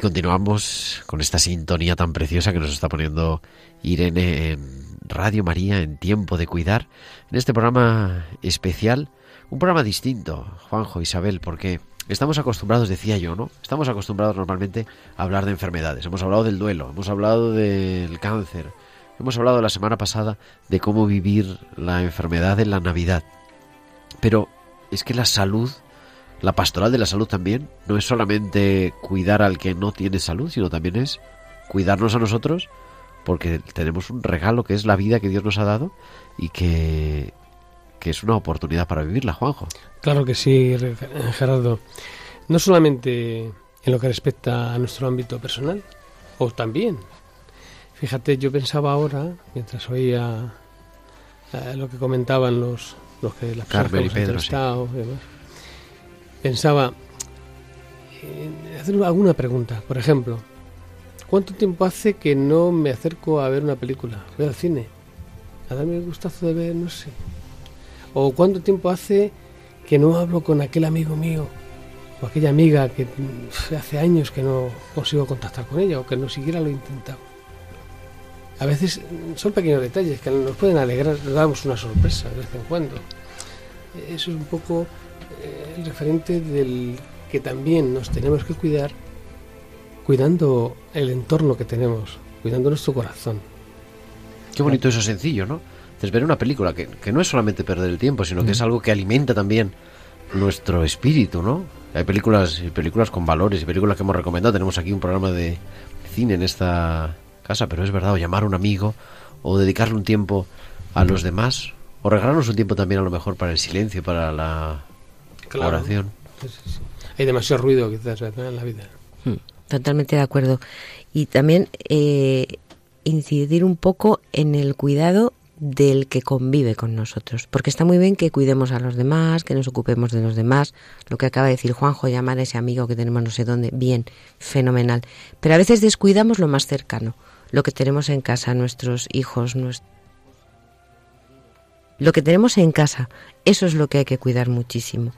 Continuamos con esta sintonía tan preciosa que nos está poniendo Irene en Radio María en Tiempo de Cuidar, en este programa especial, un programa distinto, Juanjo, Isabel, porque estamos acostumbrados, decía yo, ¿no? Estamos acostumbrados normalmente a hablar de enfermedades. Hemos hablado del duelo, hemos hablado del cáncer, hemos hablado la semana pasada de cómo vivir la enfermedad en la Navidad. Pero es que la salud la pastoral de la salud también no es solamente cuidar al que no tiene salud, sino también es cuidarnos a nosotros porque tenemos un regalo que es la vida que Dios nos ha dado y que, es una oportunidad para vivirla, Juanjo. Claro que sí, Gerardo. No solamente en lo que respecta a nuestro ámbito personal, o también. Fíjate, yo pensaba ahora, mientras oía eh, lo que comentaban los, los que las Carmen y Pedro, pensaba en hacer alguna pregunta. Por ejemplo, ¿cuánto tiempo hace que no me acerco a ver una película? Voy al cine. A darme el gustazo de ver, no sé. O cuánto tiempo hace que no hablo con aquel amigo mío o aquella amiga que hace años que no consigo contactar con ella o que no siquiera lo he intentado. A veces son pequeños detalles que nos pueden alegrar, nos damos una sorpresa de vez en cuando. Eso es un poco eh, el referente del que también nos tenemos que cuidar cuidando el entorno que tenemos, cuidando nuestro corazón. Qué bonito eso sencillo, ¿no? Es ver una película que, no es solamente perder el tiempo, sino que es algo que alimenta también nuestro espíritu, ¿no? Hay películas, películas con valores y películas que hemos recomendado. Tenemos aquí un programa de cine en esta casa, pero es verdad, o llamar a un amigo, o dedicarle un tiempo a los demás, o regalarnos un tiempo también a lo mejor para el silencio, para la oración. Hay demasiado ruido quizás en la vida. Hmm, totalmente de acuerdo. Y también eh, incidir un poco en el cuidado del que convive con nosotros, porque está muy bien que cuidemos a los demás, que nos ocupemos de los demás, lo que acaba de decir Juanjo, llamar a ese amigo que tenemos no sé dónde, bien, fenomenal, pero a veces descuidamos lo más cercano, lo que tenemos en casa, nuestros hijos, lo que tenemos en casa, eso es lo que hay que cuidar muchísimo.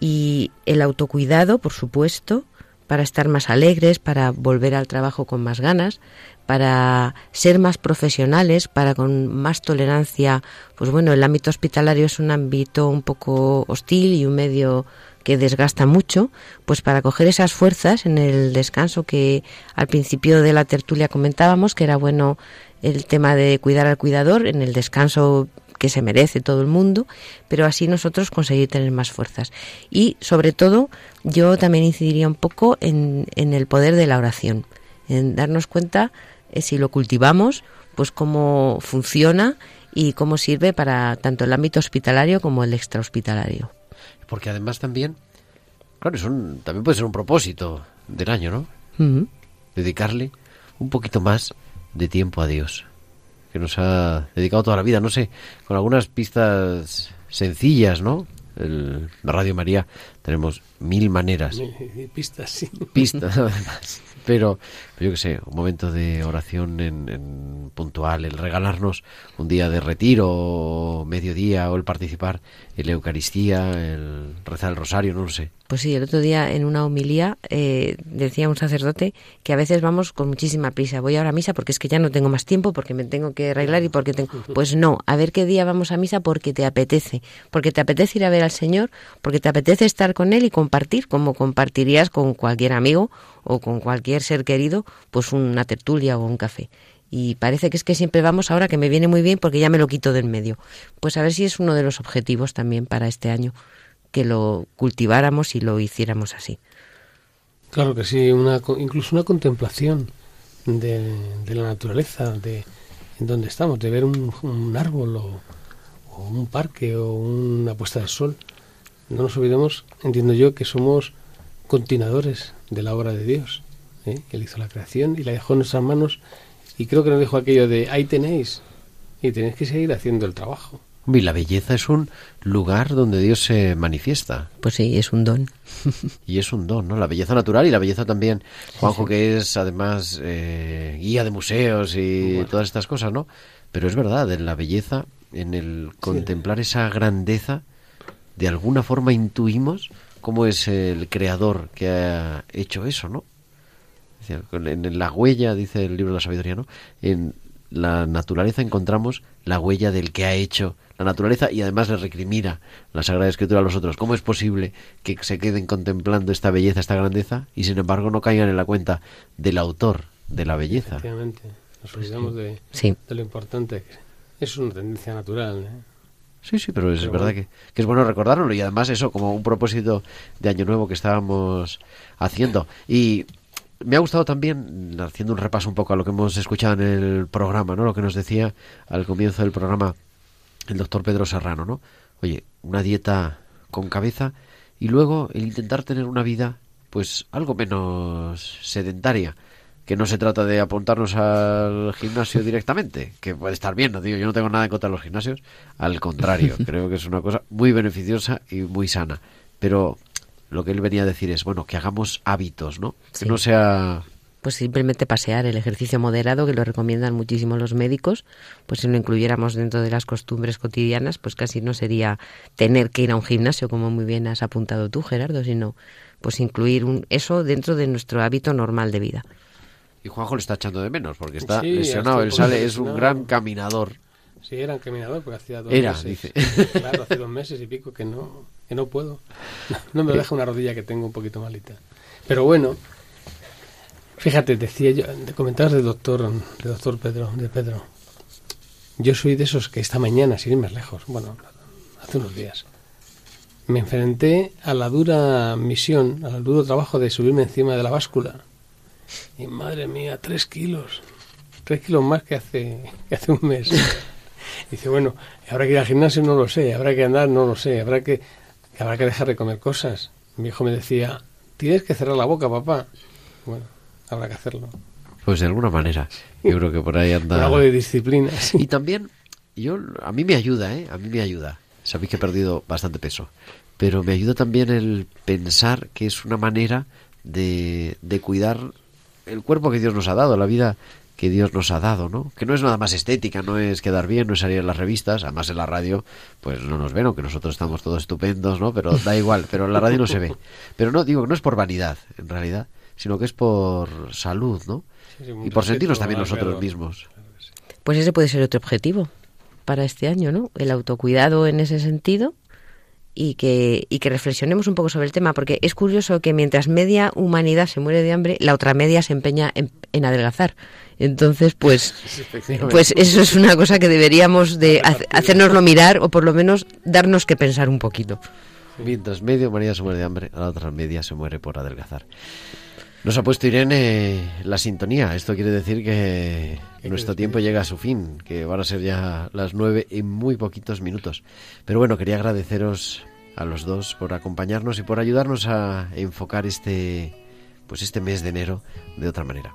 Y el autocuidado, por supuesto, para estar más alegres, para volver al trabajo con más ganas, para ser más profesionales, para con más tolerancia. Pues bueno, el ámbito hospitalario es un ámbito un poco hostil y un medio que desgasta mucho, pues para coger esas fuerzas en el descanso que al principio de la tertulia comentábamos, que era bueno el tema de cuidar al cuidador, en el descanso que se merece todo el mundo, pero así nosotros conseguir tener más fuerzas. Y sobre todo, yo también incidiría un poco en, el poder de la oración, en darnos cuenta, eh, si lo cultivamos, pues cómo funciona y cómo sirve para tanto el ámbito hospitalario como el extrahospitalario. Porque además también, claro, también puede ser un propósito del año, ¿no? Dedicarle un poquito más de tiempo a Dios que nos ha dedicado toda la vida, no sé, con algunas pistas sencillas, ¿no? el Radio María tenemos mil maneras. Pistas, sí. Pistas, además. Pero, yo qué sé, un momento de oración en, puntual, el regalarnos un día de retiro, o mediodía, o el participar en la Eucaristía, el rezar el rosario, no lo sé. Pues sí, el otro día en una homilía eh, decía un sacerdote que a veces vamos con muchísima prisa. Voy ahora a misa porque es que ya no tengo más tiempo, porque me tengo que arreglar y porque tengo... Pues no, a ver qué día vamos a misa porque te apetece. Porque te apetece ir a ver al Señor, porque te apetece estar con Él y compartir, como compartirías con cualquier amigo o con cualquier ser querido, pues una tertulia o un café. Y parece que es que siempre vamos ahora que me viene muy bien porque ya me lo quito del medio. Pues a ver si es uno de los objetivos también para este año que lo cultiváramos y lo hiciéramos así. Claro que sí, una, incluso una contemplación de, la naturaleza, de donde estamos, de ver un, árbol o, un parque o una puesta de sol. No nos olvidemos, entiendo yo, que somos continuadores de la obra de Dios. ¿Eh? Él hizo la creación y la dejó en nuestras manos y creo que nos dijo aquello de ahí tenéis y tenéis que seguir haciendo el trabajo. Y la belleza es un lugar donde Dios se manifiesta. Pues sí, es un don. y es un don, ¿no? La belleza natural y la belleza también, Juanjo, que es además eh, guía de museos y todas estas cosas, ¿no? Pero es verdad, en la belleza, en el contemplar esa grandeza, de alguna forma intuimos cómo es el creador que ha hecho eso, ¿no? En la huella, dice el libro de la sabiduría, ¿no? En la naturaleza encontramos la huella del que ha hecho la naturaleza y además le recrimina la Sagrada Escritura a los otros. ¿Cómo es posible que se queden contemplando esta belleza, esta grandeza y sin embargo no caigan en la cuenta del autor de la belleza? Efectivamente, nos olvidamos de, lo importante que es una tendencia natural. ¿eh? Sí, sí, pero es verdad que, que, es bueno recordarlo y además eso como un propósito de Año Nuevo que estábamos haciendo. Y me ha gustado también, haciendo un repaso un poco a lo que hemos escuchado en el programa, ¿no? Lo que nos decía al comienzo del programa el doctor Pedro Serrano, ¿no? Oye, una dieta con cabeza y luego el intentar tener una vida pues algo menos sedentaria que no se trata de apuntarnos al gimnasio directamente, que puede estar bien, no digo, yo no tengo nada en contra de los gimnasios, al contrario, creo que es una cosa muy beneficiosa y muy sana, pero lo que él venía a decir es, bueno, que hagamos hábitos, ¿no? Que no sea pues simplemente pasear, el ejercicio moderado que lo recomiendan muchísimo los médicos, pues si lo incluyéramos dentro de las costumbres cotidianas, pues casi no sería tener que ir a un gimnasio, como muy bien has apuntado tú, Gerardo, sino pues incluir un, eso dentro de nuestro hábito normal de vida. Y Juanjo le está echando de menos porque está lesionado, él sale, es un gran caminador. Sí, era un caminador porque hacía dos era, meses. Dice. Claro, hace dos meses y pico que no, que no puedo. No me deja una rodilla que tengo un poquito malita. Pero bueno, Fíjate, decía yo, de comentabas de doctor, de doctor Pedro, de Pedro. Yo soy de esos que esta mañana, sin ir más lejos, bueno, hace unos días, me enfrenté a la dura misión, al duro trabajo de subirme encima de la báscula. Y madre mía, tres kilos, tres kilos más que hace, que hace un mes. dice, bueno, habrá que ir al gimnasio, no lo sé, habrá que andar, no lo sé, habrá que, habrá que dejar de comer cosas. Mi hijo me decía, tienes que cerrar la boca, papá. Bueno, habrá que hacerlo. Pues de alguna manera, yo creo que por ahí anda... algo de disciplina. Y también, yo a mí me ayuda, ¿eh? A mí me ayuda. Sabéis que he perdido bastante peso. Pero me ayuda también el pensar que es una manera de, de cuidar el cuerpo que Dios nos ha dado, la vida que Dios nos ha dado, ¿no? Que no es nada más estética, no es quedar bien, no es salir en las revistas, además en la radio, pues no nos ven, aunque nosotros estamos todos estupendos, ¿no? Pero da igual, pero en la radio no se ve. Pero no, digo que no es por vanidad, en realidad, sino que es por salud, ¿no? y por sentirnos también nosotros mismos. Pues ese puede ser otro objetivo para este año, ¿no? El autocuidado en ese sentido y que, y que reflexionemos un poco sobre el tema, porque es curioso que mientras media humanidad se muere de hambre, la otra media se empeña en, adelgazar. Entonces, pues, pues eso es una cosa que deberíamos de hacernoslo mirar o por lo menos darnos que pensar un poquito. Mientras media humanidad se muere de hambre, la otra media se muere por adelgazar. Nos ha puesto Irene la sintonía. Esto quiere decir que nuestro tiempo llega a su fin, que van a ser ya las nueve en muy poquitos minutos. Pero bueno, quería agradeceros a los dos por acompañarnos y por ayudarnos a enfocar este, pues este mes de enero de otra manera.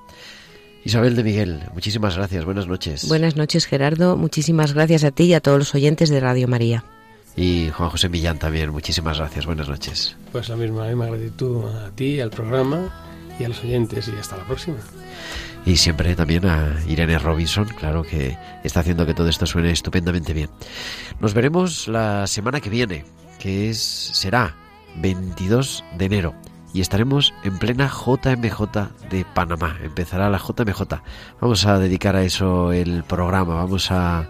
Isabel de Miguel, muchísimas gracias. Buenas noches. Buenas noches, Gerardo. Muchísimas gracias a ti y a todos los oyentes de Radio María. Y Juan José Millán también, muchísimas gracias. Buenas noches. Pues la misma, la misma gratitud a ti, al programa y a los oyentes y hasta la próxima. Y siempre también a Irene Robinson, claro que está haciendo que todo esto suene estupendamente bien. Nos veremos la semana que viene, que es será 22 de enero y estaremos en plena JMJ de Panamá. Empezará la JMJ. Vamos a dedicar a eso el programa. Vamos a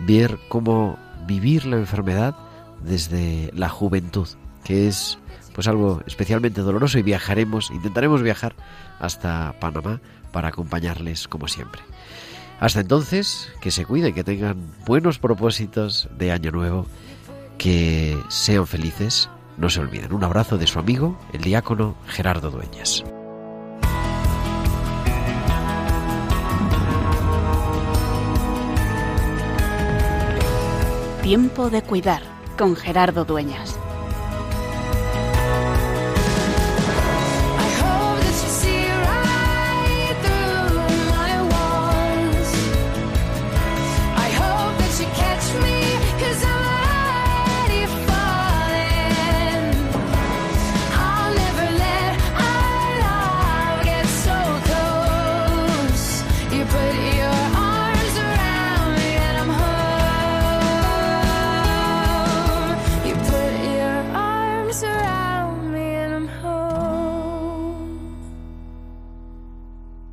ver cómo vivir la enfermedad desde la juventud, que es pues algo especialmente doloroso y viajaremos, intentaremos viajar hasta Panamá para acompañarles como siempre. Hasta entonces, que se cuiden, que tengan buenos propósitos de año nuevo, que sean felices, no se olviden. Un abrazo de su amigo, el diácono Gerardo Dueñas. Tiempo de cuidar con Gerardo Dueñas.